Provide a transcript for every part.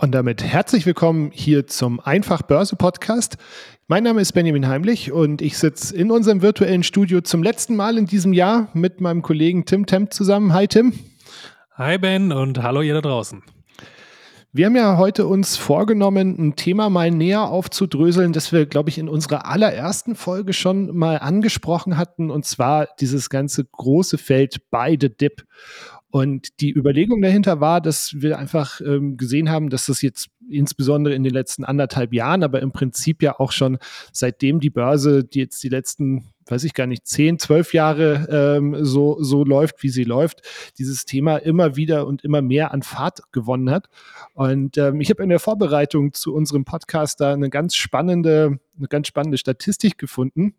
Und damit herzlich willkommen hier zum Einfach Börse Podcast. Mein Name ist Benjamin Heimlich und ich sitze in unserem virtuellen Studio zum letzten Mal in diesem Jahr mit meinem Kollegen Tim Temp zusammen. Hi Tim. Hi Ben und hallo ihr da draußen. Wir haben ja heute uns vorgenommen, ein Thema mal näher aufzudröseln, das wir, glaube ich, in unserer allerersten Folge schon mal angesprochen hatten, und zwar dieses ganze große Feld beide Dip. Und die Überlegung dahinter war, dass wir einfach ähm, gesehen haben, dass das jetzt insbesondere in den letzten anderthalb Jahren, aber im Prinzip ja auch schon seitdem die Börse, die jetzt die letzten, weiß ich gar nicht, zehn, zwölf Jahre ähm, so, so läuft, wie sie läuft, dieses Thema immer wieder und immer mehr an Fahrt gewonnen hat. Und ähm, ich habe in der Vorbereitung zu unserem Podcast da eine ganz spannende, eine ganz spannende Statistik gefunden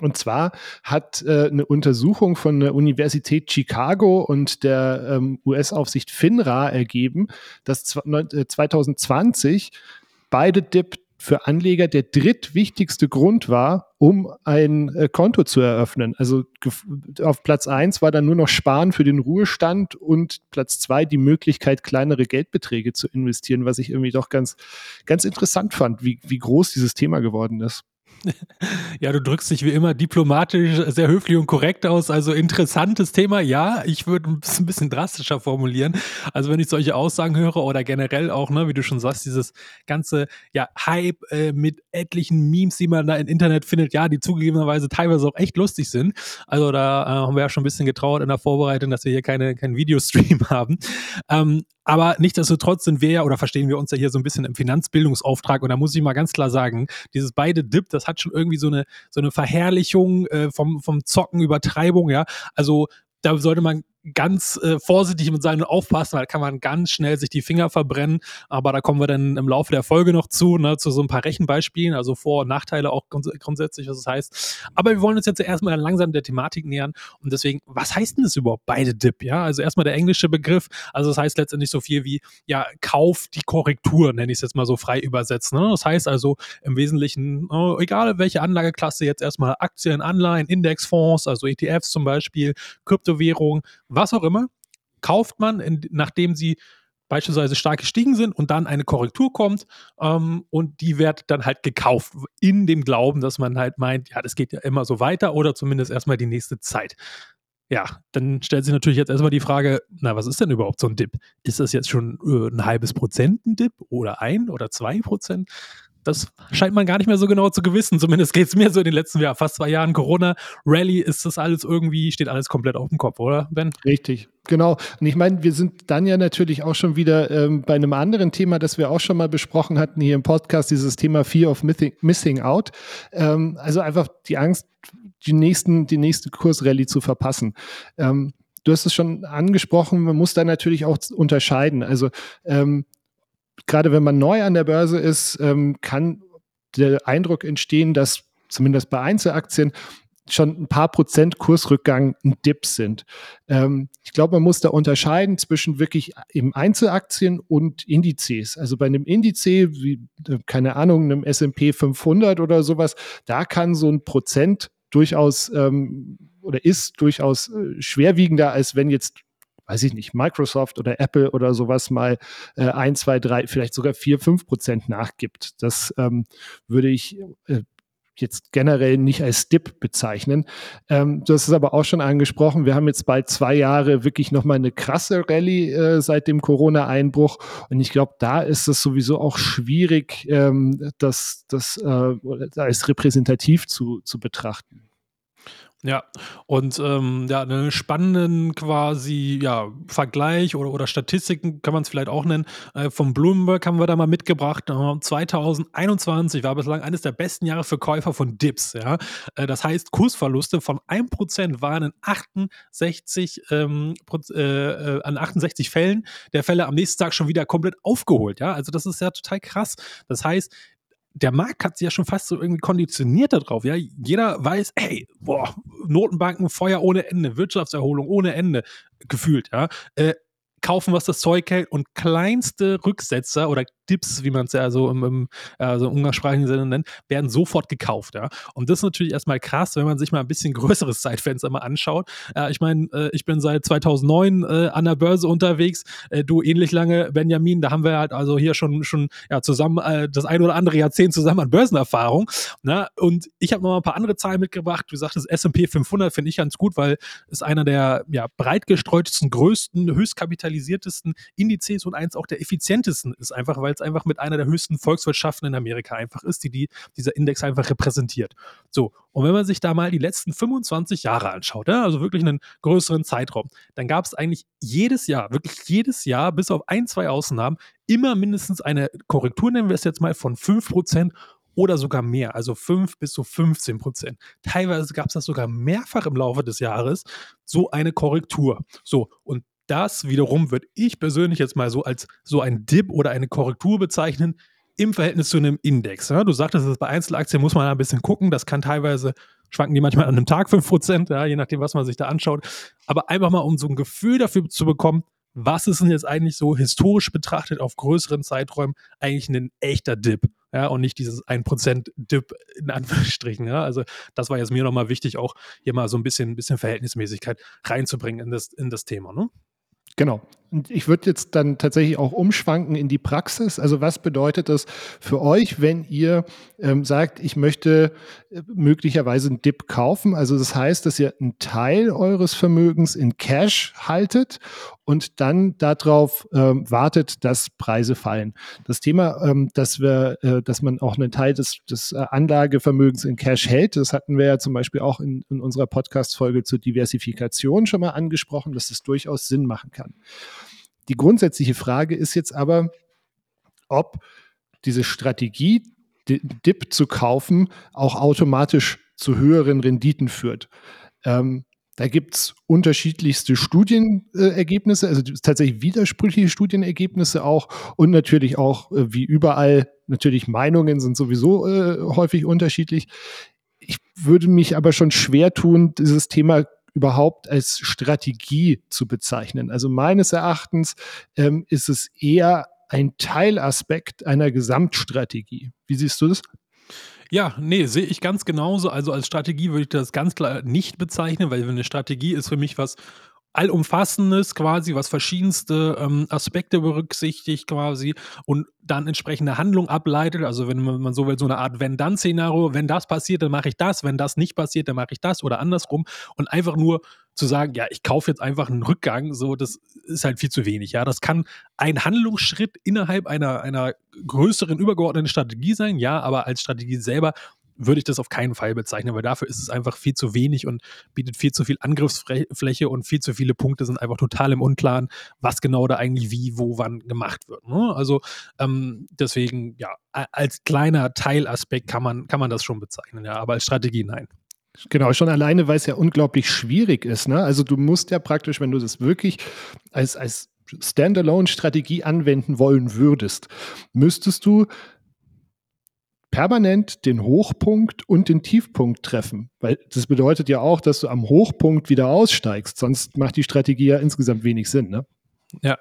und zwar hat äh, eine Untersuchung von der Universität Chicago und der ähm, US-Aufsicht FINRA ergeben, dass 2020 äh, beide DIP für Anleger der drittwichtigste Grund war, um ein äh, Konto zu eröffnen. Also auf Platz eins war dann nur noch Sparen für den Ruhestand und Platz zwei die Möglichkeit, kleinere Geldbeträge zu investieren, was ich irgendwie doch ganz, ganz interessant fand, wie, wie groß dieses Thema geworden ist. Ja, du drückst dich wie immer diplomatisch, sehr höflich und korrekt aus. Also interessantes Thema. Ja, ich würde es ein bisschen drastischer formulieren. Also wenn ich solche Aussagen höre oder generell auch, ne, wie du schon sagst, dieses ganze ja, Hype äh, mit etlichen Memes, die man da im Internet findet, ja, die zugegebenerweise teilweise auch echt lustig sind. Also da äh, haben wir ja schon ein bisschen getrauert in der Vorbereitung, dass wir hier keine, keinen Videostream haben. Ähm, aber nichtsdestotrotz sind wir ja oder verstehen wir uns ja hier so ein bisschen im Finanzbildungsauftrag. Und da muss ich mal ganz klar sagen, dieses beide Dip, das hat schon irgendwie so eine, so eine Verherrlichung äh, vom, vom Zocken, Übertreibung, ja. Also da sollte man ganz äh, vorsichtig mit sein aufpassen, weil da kann man ganz schnell sich die Finger verbrennen. Aber da kommen wir dann im Laufe der Folge noch zu, ne, zu so ein paar Rechenbeispielen, also Vor- und Nachteile auch grunds grundsätzlich, was es das heißt. Aber wir wollen uns jetzt erstmal langsam der Thematik nähern. Und deswegen, was heißt denn das überhaupt, beide Dip? Ja, also erstmal der englische Begriff. Also das heißt letztendlich so viel wie, ja, Kauf die Korrektur, nenne ich es jetzt mal so frei übersetzt. Ne? Das heißt also im Wesentlichen, oh, egal welche Anlageklasse, jetzt erstmal Aktien, Anleihen, Indexfonds, also ETFs zum Beispiel, Kryptowährungen, was auch immer, kauft man, in, nachdem sie beispielsweise stark gestiegen sind und dann eine Korrektur kommt ähm, und die wird dann halt gekauft in dem Glauben, dass man halt meint, ja, das geht ja immer so weiter oder zumindest erstmal die nächste Zeit. Ja, dann stellt sich natürlich jetzt erstmal die Frage, na, was ist denn überhaupt so ein Dip? Ist das jetzt schon äh, ein halbes Prozent ein Dip oder ein oder zwei Prozent? Das scheint man gar nicht mehr so genau zu gewissen. Zumindest geht es mir so in den letzten ja, fast zwei Jahren Corona. Rally ist das alles irgendwie, steht alles komplett auf dem Kopf, oder, Ben? Richtig, genau. Und ich meine, wir sind dann ja natürlich auch schon wieder ähm, bei einem anderen Thema, das wir auch schon mal besprochen hatten hier im Podcast, dieses Thema Fear of Missing, missing Out. Ähm, also einfach die Angst, die, nächsten, die nächste Kursrallye zu verpassen. Ähm, du hast es schon angesprochen, man muss da natürlich auch unterscheiden. Also ähm, gerade wenn man neu an der Börse ist, ähm, kann der Eindruck entstehen, dass zumindest bei Einzelaktien schon ein paar Prozent Kursrückgang ein Dip sind. Ähm, ich glaube, man muss da unterscheiden zwischen wirklich eben Einzelaktien und Indizes. Also bei einem Indiz, wie, äh, keine Ahnung, einem S&P 500 oder sowas, da kann so ein Prozent durchaus ähm, oder ist durchaus äh, schwerwiegender, als wenn jetzt weiß ich nicht, Microsoft oder Apple oder sowas mal äh, ein, zwei, drei, vielleicht sogar vier, fünf Prozent nachgibt. Das ähm, würde ich äh, jetzt generell nicht als Dip bezeichnen. Ähm, du hast es aber auch schon angesprochen. Wir haben jetzt bald zwei Jahre wirklich nochmal eine krasse Rallye äh, seit dem Corona-Einbruch. Und ich glaube, da ist es sowieso auch schwierig, ähm, das, das äh, als repräsentativ zu, zu betrachten. Ja, und ähm, ja, einen spannenden quasi ja, Vergleich oder, oder Statistiken kann man es vielleicht auch nennen. Äh, vom Bloomberg haben wir da mal mitgebracht. Äh, 2021 war bislang eines der besten Jahre für Käufer von Dips. Ja? Äh, das heißt, Kursverluste von 1% waren in 68, ähm, äh, äh, an 68 Fällen der Fälle am nächsten Tag schon wieder komplett aufgeholt. Ja? Also das ist ja total krass. Das heißt, der Markt hat sich ja schon fast so irgendwie konditioniert darauf. Ja, jeder weiß, hey, boah, Notenbanken, Feuer ohne Ende, Wirtschaftserholung ohne Ende, gefühlt. Ja, äh, kaufen, was das Zeug hält und kleinste Rücksetzer oder Dips, wie man es ja so im, im also umgangssprachigen Sinne nennt, werden sofort gekauft. Ja? Und das ist natürlich erstmal krass, wenn man sich mal ein bisschen größeres Zeitfenster mal anschaut. Äh, ich meine, äh, ich bin seit 2009 äh, an der Börse unterwegs, äh, du ähnlich lange, Benjamin, da haben wir halt also hier schon, schon ja, zusammen äh, das ein oder andere Jahrzehnt zusammen an Börsenerfahrung. Ne? Und ich habe noch mal ein paar andere Zahlen mitgebracht. Du sagtest, S&P 500 finde ich ganz gut, weil es einer der ja, breit gestreutesten, größten, höchstkapitalisiertesten Indizes und eins auch der effizientesten ist, einfach weil es einfach mit einer der höchsten Volkswirtschaften in Amerika einfach ist, die, die dieser Index einfach repräsentiert. So, und wenn man sich da mal die letzten 25 Jahre anschaut, ja, also wirklich einen größeren Zeitraum, dann gab es eigentlich jedes Jahr, wirklich jedes Jahr, bis auf ein, zwei Ausnahmen, immer mindestens eine Korrektur, nennen wir es jetzt mal, von 5% oder sogar mehr, also 5 bis zu 15 Prozent. Teilweise gab es das sogar mehrfach im Laufe des Jahres, so eine Korrektur. So, und das wiederum würde ich persönlich jetzt mal so als so ein Dip oder eine Korrektur bezeichnen im Verhältnis zu einem Index. Ja, du sagtest, bei Einzelaktien muss man ein bisschen gucken. Das kann teilweise schwanken die manchmal an einem Tag 5%, ja, je nachdem, was man sich da anschaut. Aber einfach mal, um so ein Gefühl dafür zu bekommen, was ist denn jetzt eigentlich so historisch betrachtet auf größeren Zeiträumen eigentlich ein echter Dip? Ja, und nicht dieses 1% Dip in Anführungsstrichen. Ja. Also, das war jetzt mir nochmal wichtig, auch hier mal so ein bisschen, bisschen Verhältnismäßigkeit reinzubringen in das, in das Thema. Ne? Genau. Und ich würde jetzt dann tatsächlich auch umschwanken in die Praxis. Also was bedeutet das für euch, wenn ihr ähm, sagt, ich möchte äh, möglicherweise einen Dip kaufen? Also das heißt, dass ihr einen Teil eures Vermögens in Cash haltet und dann darauf ähm, wartet, dass Preise fallen. Das Thema, ähm, dass wir, äh, dass man auch einen Teil des, des äh, Anlagevermögens in Cash hält, das hatten wir ja zum Beispiel auch in, in unserer Podcast-Folge zur Diversifikation schon mal angesprochen, dass das durchaus Sinn machen kann. Die grundsätzliche Frage ist jetzt aber, ob diese Strategie, DIP zu kaufen, auch automatisch zu höheren Renditen führt. Ähm, da gibt es unterschiedlichste Studienergebnisse, also tatsächlich widersprüchliche Studienergebnisse auch und natürlich auch, äh, wie überall, natürlich Meinungen sind sowieso äh, häufig unterschiedlich. Ich würde mich aber schon schwer tun, dieses Thema überhaupt als Strategie zu bezeichnen. Also meines Erachtens ähm, ist es eher ein Teilaspekt einer Gesamtstrategie. Wie siehst du das? Ja, nee, sehe ich ganz genauso. Also als Strategie würde ich das ganz klar nicht bezeichnen, weil eine Strategie ist für mich was allumfassendes quasi, was verschiedenste ähm, Aspekte berücksichtigt quasi und dann entsprechende Handlung ableitet. Also wenn man, so will, so eine Art Wenn-Dann-Szenario, wenn das passiert, dann mache ich das, wenn das nicht passiert, dann mache ich das oder andersrum und einfach nur zu sagen, ja, ich kaufe jetzt einfach einen Rückgang, so, das ist halt viel zu wenig. Ja, das kann ein Handlungsschritt innerhalb einer, einer größeren übergeordneten Strategie sein, ja, aber als Strategie selber würde ich das auf keinen Fall bezeichnen, weil dafür ist es einfach viel zu wenig und bietet viel zu viel Angriffsfläche und viel zu viele Punkte sind einfach total im Unklaren, was genau da eigentlich wie, wo, wann gemacht wird. Ne? Also ähm, deswegen, ja, als kleiner Teilaspekt kann man, kann man das schon bezeichnen, ja, aber als Strategie nein. Genau, schon alleine, weil es ja unglaublich schwierig ist. Ne? Also du musst ja praktisch, wenn du das wirklich als, als Standalone-Strategie anwenden wollen würdest, müsstest du permanent den Hochpunkt und den Tiefpunkt treffen. Weil das bedeutet ja auch, dass du am Hochpunkt wieder aussteigst. Sonst macht die Strategie ja insgesamt wenig Sinn. Ne? Ja.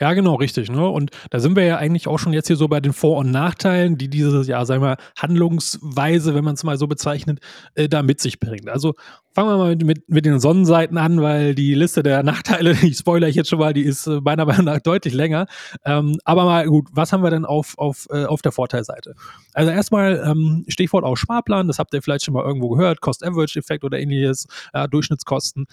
Ja, genau, richtig. Ne? Und da sind wir ja eigentlich auch schon jetzt hier so bei den Vor- und Nachteilen, die diese, ja, sagen wir, Handlungsweise, wenn man es mal so bezeichnet, äh, da mit sich bringt. Also fangen wir mal mit, mit, mit, den Sonnenseiten an, weil die Liste der Nachteile, ich spoilere ich jetzt schon mal, die ist äh, meiner Meinung nach deutlich länger. Ähm, aber mal gut, was haben wir denn auf, auf, äh, auf der Vorteilseite? Also erstmal ähm, Stichwort auch Sparplan, das habt ihr vielleicht schon mal irgendwo gehört, Cost-Average-Effekt oder ähnliches, äh, Durchschnittskosten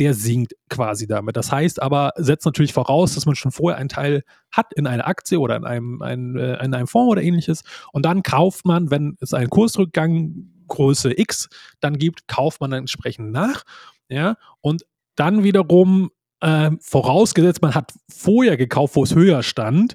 der sinkt quasi damit. Das heißt aber, setzt natürlich voraus, dass man schon vorher einen Teil hat in einer Aktie oder in einem, ein, äh, in einem Fonds oder ähnliches. Und dann kauft man, wenn es einen Kursrückgang Größe X dann gibt, kauft man dann entsprechend nach. Ja, und dann wiederum äh, vorausgesetzt, man hat vorher gekauft, wo es höher stand,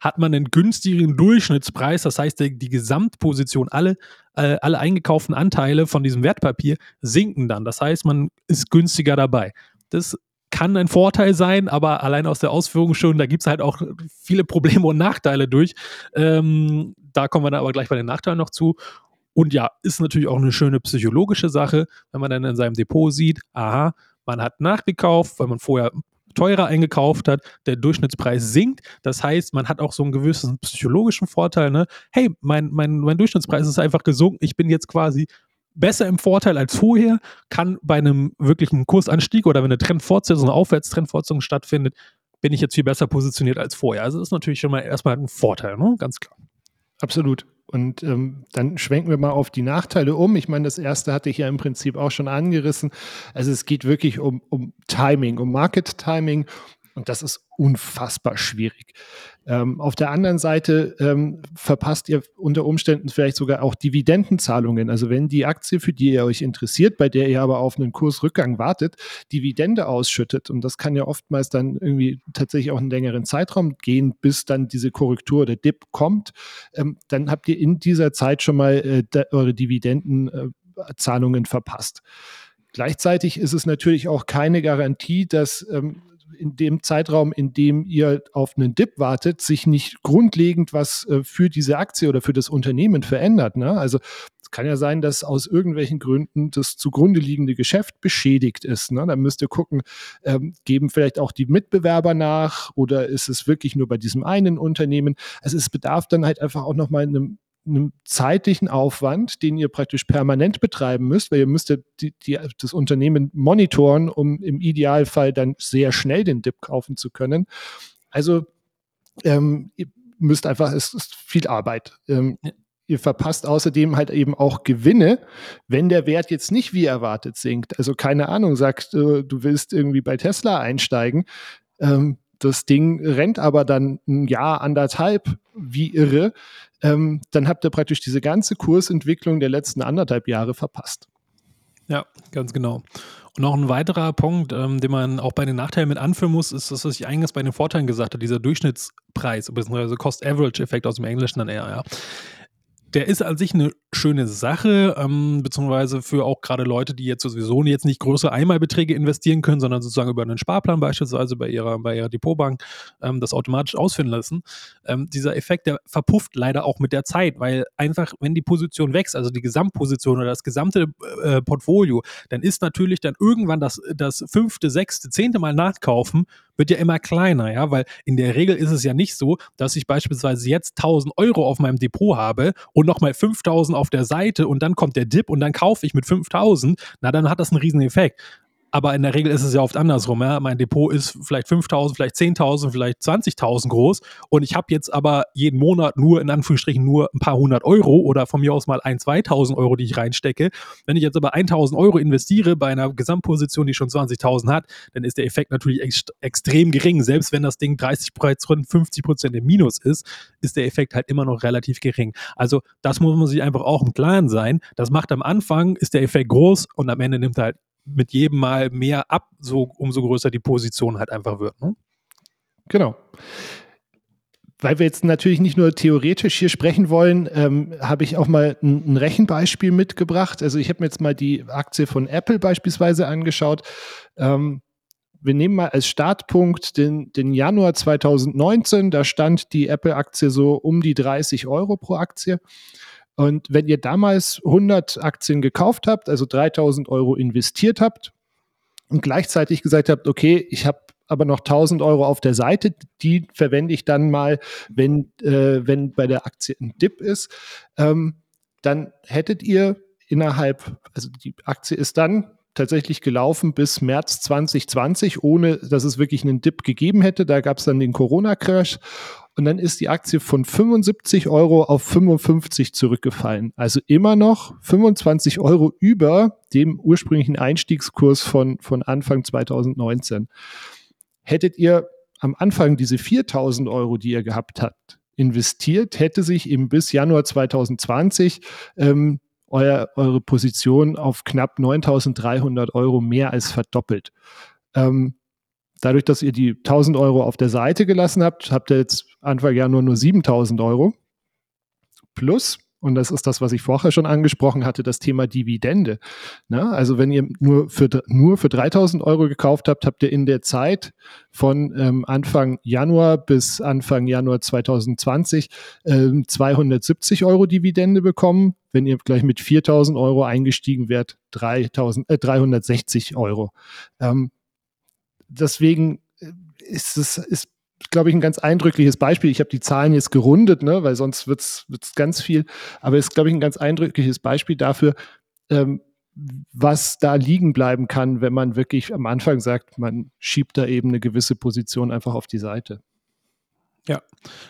hat man einen günstigeren Durchschnittspreis, das heißt, die, die Gesamtposition, alle, äh, alle eingekauften Anteile von diesem Wertpapier sinken dann. Das heißt, man ist günstiger dabei. Das kann ein Vorteil sein, aber allein aus der Ausführung schon, da gibt es halt auch viele Probleme und Nachteile durch. Ähm, da kommen wir dann aber gleich bei den Nachteilen noch zu. Und ja, ist natürlich auch eine schöne psychologische Sache, wenn man dann in seinem Depot sieht, aha, man hat nachgekauft, weil man vorher teurer eingekauft hat, der Durchschnittspreis sinkt. Das heißt, man hat auch so einen gewissen psychologischen Vorteil. Ne? Hey, mein, mein, mein Durchschnittspreis ist einfach gesunken. Ich bin jetzt quasi besser im Vorteil als vorher, kann bei einem wirklichen Kursanstieg oder wenn eine Trendfortsetzung, eine Aufwärtstrendfortsetzung stattfindet, bin ich jetzt viel besser positioniert als vorher. Also das ist natürlich schon mal erstmal ein Vorteil, ne? ganz klar. Absolut. Und ähm, dann schwenken wir mal auf die Nachteile um. Ich meine, das erste hatte ich ja im Prinzip auch schon angerissen. Also es geht wirklich um, um Timing, um Market Timing. Und das ist unfassbar schwierig. Ähm, auf der anderen Seite ähm, verpasst ihr unter Umständen vielleicht sogar auch Dividendenzahlungen. Also wenn die Aktie, für die ihr euch interessiert, bei der ihr aber auf einen Kursrückgang wartet, Dividende ausschüttet, und das kann ja oftmals dann irgendwie tatsächlich auch einen längeren Zeitraum gehen, bis dann diese Korrektur oder Dip kommt, ähm, dann habt ihr in dieser Zeit schon mal äh, eure Dividendenzahlungen äh, verpasst. Gleichzeitig ist es natürlich auch keine Garantie, dass ähm, in dem Zeitraum, in dem ihr auf einen Dip wartet, sich nicht grundlegend was äh, für diese Aktie oder für das Unternehmen verändert. Ne? Also es kann ja sein, dass aus irgendwelchen Gründen das zugrunde liegende Geschäft beschädigt ist. Ne? Dann müsst ihr gucken, ähm, geben vielleicht auch die Mitbewerber nach oder ist es wirklich nur bei diesem einen Unternehmen? Also es bedarf dann halt einfach auch nochmal einem einem zeitlichen Aufwand, den ihr praktisch permanent betreiben müsst, weil ihr müsstet die, die, das Unternehmen monitoren, um im Idealfall dann sehr schnell den Dip kaufen zu können. Also ähm, ihr müsst einfach, es ist viel Arbeit. Ähm, ja. Ihr verpasst außerdem halt eben auch Gewinne, wenn der Wert jetzt nicht wie erwartet sinkt. Also keine Ahnung, sagst du, du willst irgendwie bei Tesla einsteigen. Ähm, das Ding rennt aber dann ein Jahr, anderthalb wie irre ähm, dann habt ihr praktisch diese ganze Kursentwicklung der letzten anderthalb Jahre verpasst. Ja, ganz genau. Und noch ein weiterer Punkt, ähm, den man auch bei den Nachteilen mit anführen muss, ist das, was ich eingangs bei den Vorteilen gesagt habe, dieser Durchschnittspreis, bzw. Cost-Average-Effekt aus dem Englischen dann eher, ja der ist an sich eine schöne Sache, ähm, beziehungsweise für auch gerade Leute, die jetzt sowieso jetzt nicht größere Einmalbeträge investieren können, sondern sozusagen über einen Sparplan beispielsweise bei ihrer, bei ihrer Depotbank ähm, das automatisch ausführen lassen. Ähm, dieser Effekt, der verpufft leider auch mit der Zeit, weil einfach, wenn die Position wächst, also die Gesamtposition oder das gesamte äh, Portfolio, dann ist natürlich dann irgendwann das, das fünfte, sechste, zehnte Mal nachkaufen wird ja immer kleiner, ja, weil in der Regel ist es ja nicht so, dass ich beispielsweise jetzt 1000 Euro auf meinem Depot habe und nochmal 5000 auf der Seite und dann kommt der Dip und dann kaufe ich mit 5000, na, dann hat das einen riesen Effekt. Aber in der Regel ist es ja oft andersrum. Ja? Mein Depot ist vielleicht 5.000, vielleicht 10.000, vielleicht 20.000 groß. Und ich habe jetzt aber jeden Monat nur, in Anführungsstrichen, nur ein paar hundert Euro oder von mir aus mal ein, 2.000 Euro, die ich reinstecke. Wenn ich jetzt aber 1.000 Euro investiere bei einer Gesamtposition, die schon 20.000 hat, dann ist der Effekt natürlich ex extrem gering. Selbst wenn das Ding 30%, 50 Prozent im Minus ist, ist der Effekt halt immer noch relativ gering. Also das muss man sich einfach auch im Klaren sein. Das macht am Anfang, ist der Effekt groß und am Ende nimmt er halt mit jedem Mal mehr ab, so umso größer die Position halt einfach wird. Ne? Genau. Weil wir jetzt natürlich nicht nur theoretisch hier sprechen wollen, ähm, habe ich auch mal ein, ein, Rechenbeispiel mitgebracht. Also ich habe mir jetzt mal die Aktie von Apple beispielsweise angeschaut. Ähm, wir nehmen mal als Startpunkt den, den Januar 2019. Da stand die Apple-Aktie so um die 30 Euro pro Aktie. Und wenn ihr damals 100 Aktien gekauft habt, also 3000 Euro investiert habt und gleichzeitig gesagt habt, okay, ich habe aber noch 1000 Euro auf der Seite, die verwende ich dann mal, wenn, äh, wenn bei der Aktie ein Dip ist, ähm, dann hättet ihr innerhalb, also die Aktie ist dann tatsächlich gelaufen bis März 2020, ohne dass es wirklich einen Dip gegeben hätte. Da gab es dann den Corona-Crash und dann ist die Aktie von 75 Euro auf 55 zurückgefallen. Also immer noch 25 Euro über dem ursprünglichen Einstiegskurs von, von Anfang 2019. Hättet ihr am Anfang diese 4000 Euro, die ihr gehabt habt, investiert, hätte sich eben bis Januar 2020 ähm, euer, eure Position auf knapp 9300 Euro mehr als verdoppelt. Ähm, dadurch, dass ihr die 1000 Euro auf der Seite gelassen habt, habt ihr jetzt Anfang Januar nur 7000 Euro. Plus, Und das ist das, was ich vorher schon angesprochen hatte, das Thema Dividende. Na, also wenn ihr nur für, nur für 3000 Euro gekauft habt, habt ihr in der Zeit von ähm, Anfang Januar bis Anfang Januar 2020 ähm, 270 Euro Dividende bekommen. Wenn ihr gleich mit 4000 Euro eingestiegen wärt, 3000, äh, 360 Euro. Ähm, deswegen äh, ist es ist glaube ich, ein ganz eindrückliches Beispiel. Ich habe die Zahlen jetzt gerundet, ne, weil sonst wird es ganz viel. Aber es ist, glaube ich, ein ganz eindrückliches Beispiel dafür, ähm, was da liegen bleiben kann, wenn man wirklich am Anfang sagt, man schiebt da eben eine gewisse Position einfach auf die Seite. Ja,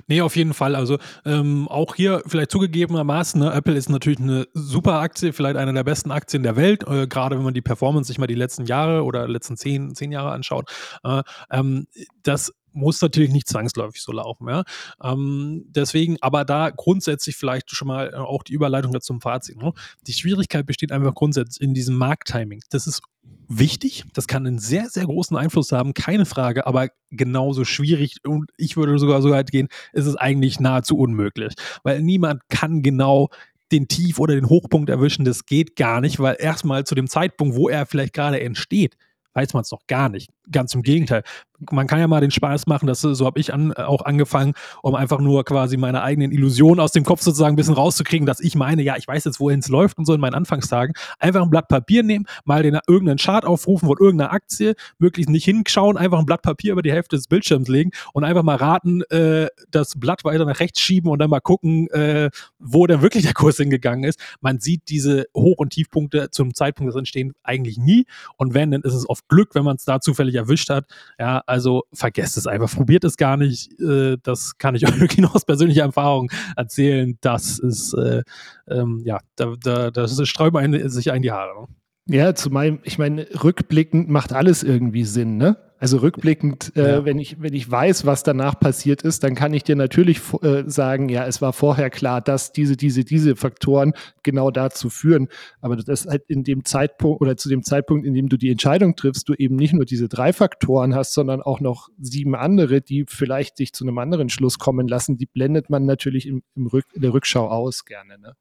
nee, auf jeden Fall. Also ähm, auch hier vielleicht zugegebenermaßen, ne, Apple ist natürlich eine super Aktie, vielleicht eine der besten Aktien der Welt, äh, gerade wenn man die Performance sich mal die letzten Jahre oder letzten zehn, zehn Jahre anschaut. Äh, ähm, das muss natürlich nicht zwangsläufig so laufen. Ja? Ähm, deswegen, aber da grundsätzlich vielleicht schon mal äh, auch die Überleitung dazu zum Fazit. Ne? Die Schwierigkeit besteht einfach grundsätzlich in diesem Markttiming. Das ist wichtig, das kann einen sehr, sehr großen Einfluss haben, keine Frage, aber genauso schwierig und ich würde sogar so weit gehen, ist es eigentlich nahezu unmöglich, weil niemand kann genau den Tief- oder den Hochpunkt erwischen, das geht gar nicht, weil erstmal zu dem Zeitpunkt, wo er vielleicht gerade entsteht, weiß man es noch gar nicht. Ganz im Gegenteil man kann ja mal den Spaß machen, dass so habe ich an, auch angefangen, um einfach nur quasi meine eigenen Illusionen aus dem Kopf sozusagen ein bisschen rauszukriegen, dass ich meine, ja, ich weiß jetzt, wohin es läuft und so in meinen Anfangstagen. Einfach ein Blatt Papier nehmen, mal den irgendeinen Chart aufrufen von irgendeiner Aktie, möglichst nicht hinschauen, einfach ein Blatt Papier über die Hälfte des Bildschirms legen und einfach mal raten, äh, das Blatt weiter nach rechts schieben und dann mal gucken, äh, wo denn wirklich der Kurs hingegangen ist. Man sieht diese Hoch- und Tiefpunkte zum Zeitpunkt des Entstehens eigentlich nie und wenn, dann ist es oft Glück, wenn man es da zufällig erwischt hat. Ja, also vergesst es einfach, probiert es gar nicht. Äh, das kann ich euch wirklich aus persönlicher Erfahrung erzählen. Das ist, äh, ähm, ja, da, da, das sträuben sich ein die Haare. Ne? Ja, zu meinem, ich meine, rückblickend macht alles irgendwie Sinn, ne? Also rückblickend, äh, ja. wenn, ich, wenn ich weiß, was danach passiert ist, dann kann ich dir natürlich äh, sagen, ja, es war vorher klar, dass diese, diese, diese Faktoren genau dazu führen. Aber das halt in dem Zeitpunkt oder zu dem Zeitpunkt, in dem du die Entscheidung triffst, du eben nicht nur diese drei Faktoren hast, sondern auch noch sieben andere, die vielleicht dich zu einem anderen Schluss kommen lassen, die blendet man natürlich im, im Rück, in der Rückschau aus gerne. Ne?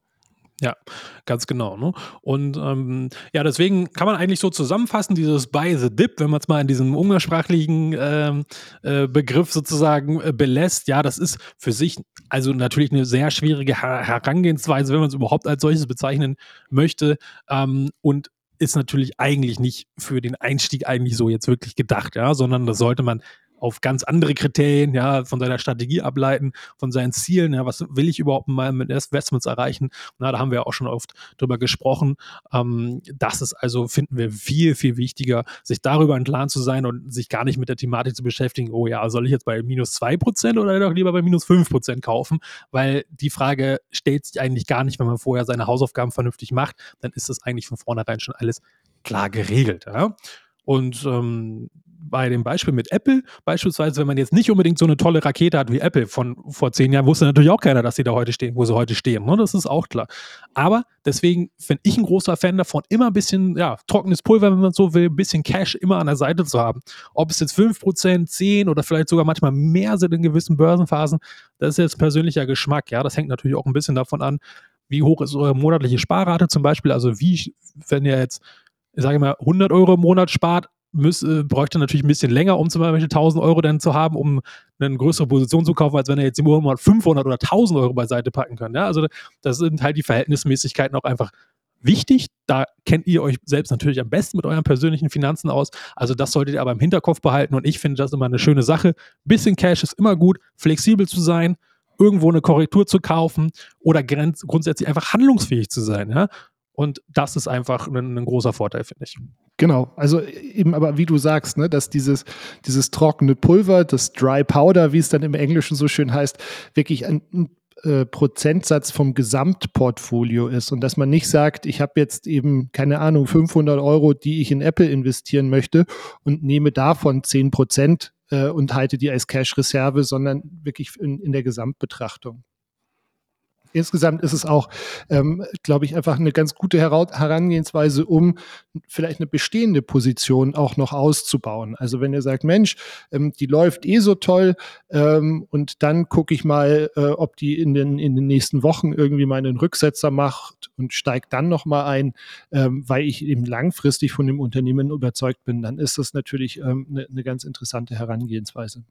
Ja, ganz genau. Ne? Und ähm, ja, deswegen kann man eigentlich so zusammenfassen, dieses By the Dip, wenn man es mal in diesem umgangssprachlichen ähm, äh, Begriff sozusagen äh, belässt, ja, das ist für sich also natürlich eine sehr schwierige Her Herangehensweise, wenn man es überhaupt als solches bezeichnen möchte. Ähm, und ist natürlich eigentlich nicht für den Einstieg eigentlich so jetzt wirklich gedacht, ja, sondern das sollte man auf ganz andere Kriterien, ja, von seiner Strategie ableiten, von seinen Zielen, ja, was will ich überhaupt mal mit Investments erreichen? Na, da haben wir auch schon oft drüber gesprochen. Ähm, das ist also, finden wir viel, viel wichtiger, sich darüber entlang zu sein und sich gar nicht mit der Thematik zu beschäftigen, oh ja, soll ich jetzt bei minus zwei Prozent oder doch lieber bei minus fünf Prozent kaufen? Weil die Frage stellt sich eigentlich gar nicht, wenn man vorher seine Hausaufgaben vernünftig macht, dann ist das eigentlich von vornherein schon alles klar geregelt, ja. Und ähm, bei dem Beispiel mit Apple, beispielsweise, wenn man jetzt nicht unbedingt so eine tolle Rakete hat wie Apple von vor zehn Jahren, wusste natürlich auch keiner, dass sie da heute stehen, wo sie heute stehen. Ne? Das ist auch klar. Aber deswegen bin ich ein großer Fan davon, immer ein bisschen, ja, trockenes Pulver, wenn man so will, ein bisschen Cash immer an der Seite zu haben. Ob es jetzt 5%, 10 oder vielleicht sogar manchmal mehr sind in gewissen Börsenphasen, das ist jetzt persönlicher Geschmack. Ja, das hängt natürlich auch ein bisschen davon an, wie hoch ist eure monatliche Sparrate zum Beispiel. Also wie, wenn ihr jetzt ich sage mal, 100 Euro im Monat spart, müß, äh, bräuchte natürlich ein bisschen länger, um zum Beispiel 1000 Euro dann zu haben, um eine größere Position zu kaufen, als wenn er jetzt im Monat 500 oder 1000 Euro beiseite packen kann. Ja? Also das sind halt die Verhältnismäßigkeiten auch einfach wichtig. Da kennt ihr euch selbst natürlich am besten mit euren persönlichen Finanzen aus. Also das solltet ihr aber im Hinterkopf behalten und ich finde das immer eine schöne Sache. Bisschen Cash ist immer gut, flexibel zu sein, irgendwo eine Korrektur zu kaufen oder grundsätzlich einfach handlungsfähig zu sein. Ja? Und das ist einfach ein, ein großer Vorteil, finde ich. Genau, also eben aber wie du sagst, ne, dass dieses, dieses trockene Pulver, das Dry Powder, wie es dann im Englischen so schön heißt, wirklich ein, ein äh, Prozentsatz vom Gesamtportfolio ist und dass man nicht sagt, ich habe jetzt eben, keine Ahnung, 500 Euro, die ich in Apple investieren möchte und nehme davon 10 Prozent äh, und halte die als Cash-Reserve, sondern wirklich in, in der Gesamtbetrachtung. Insgesamt ist es auch, ähm, glaube ich, einfach eine ganz gute Herangehensweise, um vielleicht eine bestehende Position auch noch auszubauen. Also wenn ihr sagt, Mensch, ähm, die läuft eh so toll ähm, und dann gucke ich mal, äh, ob die in den, in den nächsten Wochen irgendwie meinen Rücksetzer macht und steigt dann nochmal ein, ähm, weil ich eben langfristig von dem Unternehmen überzeugt bin, dann ist das natürlich ähm, eine, eine ganz interessante Herangehensweise.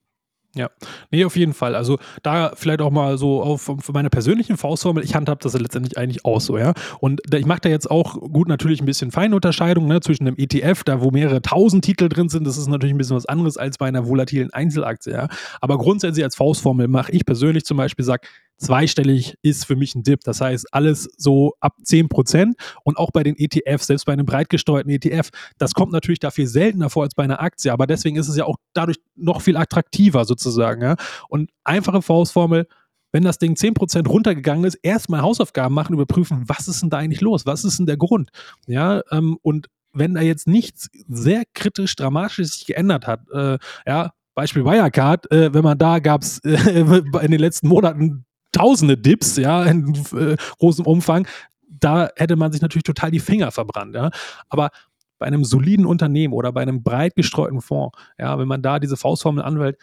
Ja, nee, auf jeden Fall. Also da vielleicht auch mal so auf, auf meine persönlichen Faustformel, ich handhab das letztendlich eigentlich auch so, ja. Und ich mache da jetzt auch gut natürlich ein bisschen Feinunterscheidung ne, zwischen einem ETF, da wo mehrere tausend Titel drin sind, das ist natürlich ein bisschen was anderes als bei einer volatilen Einzelaktie, ja. Aber grundsätzlich als Faustformel mache ich persönlich zum Beispiel, sage, zweistellig ist für mich ein Dip. Das heißt, alles so ab 10 Prozent und auch bei den ETFs, selbst bei einem breit gesteuerten ETF, das kommt natürlich da viel seltener vor als bei einer Aktie, aber deswegen ist es ja auch dadurch noch viel attraktiver sozusagen. Ja? Und einfache Faustformel, wenn das Ding 10% runtergegangen ist, erstmal Hausaufgaben machen, überprüfen, was ist denn da eigentlich los? Was ist denn der Grund? Ja, ähm, und wenn da jetzt nichts sehr kritisch, dramatisch sich geändert hat, äh, ja, Beispiel Wirecard, äh, wenn man da gab es äh, in den letzten Monaten tausende Dips, ja, in äh, großem Umfang, da hätte man sich natürlich total die Finger verbrannt, ja. Aber bei einem soliden Unternehmen oder bei einem breit gestreuten Fonds, ja, wenn man da diese Faustformel anwählt,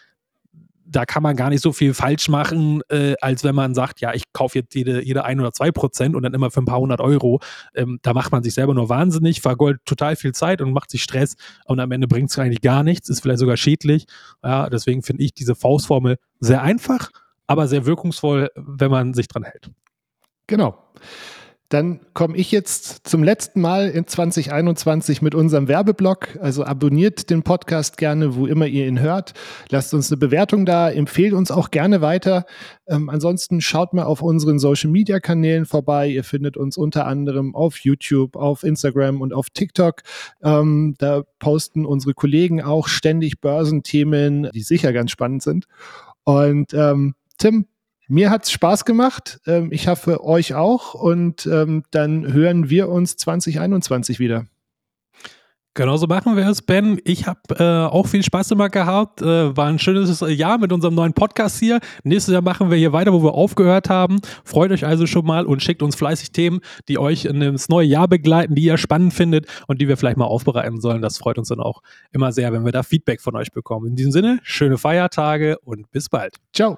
da kann man gar nicht so viel falsch machen, äh, als wenn man sagt, ja, ich kaufe jetzt jede, jede ein oder zwei Prozent und dann immer für ein paar hundert Euro. Ähm, da macht man sich selber nur wahnsinnig, vergoldet total viel Zeit und macht sich Stress und am Ende bringt es eigentlich gar nichts, ist vielleicht sogar schädlich. Ja, deswegen finde ich diese Faustformel sehr einfach aber sehr wirkungsvoll, wenn man sich dran hält. Genau. Dann komme ich jetzt zum letzten Mal in 2021 mit unserem Werbeblock. Also abonniert den Podcast gerne, wo immer ihr ihn hört. Lasst uns eine Bewertung da, empfehlt uns auch gerne weiter. Ähm, ansonsten schaut mal auf unseren Social Media Kanälen vorbei. Ihr findet uns unter anderem auf YouTube, auf Instagram und auf TikTok. Ähm, da posten unsere Kollegen auch ständig Börsenthemen, die sicher ganz spannend sind. Und ähm, Tim, mir hat es Spaß gemacht. Ähm, ich hoffe, euch auch. Und ähm, dann hören wir uns 2021 wieder. Genauso machen wir es, Ben. Ich habe äh, auch viel Spaß immer gehabt. Äh, war ein schönes Jahr mit unserem neuen Podcast hier. Nächstes Jahr machen wir hier weiter, wo wir aufgehört haben. Freut euch also schon mal und schickt uns fleißig Themen, die euch in das neue Jahr begleiten, die ihr spannend findet und die wir vielleicht mal aufbereiten sollen. Das freut uns dann auch immer sehr, wenn wir da Feedback von euch bekommen. In diesem Sinne, schöne Feiertage und bis bald. Ciao.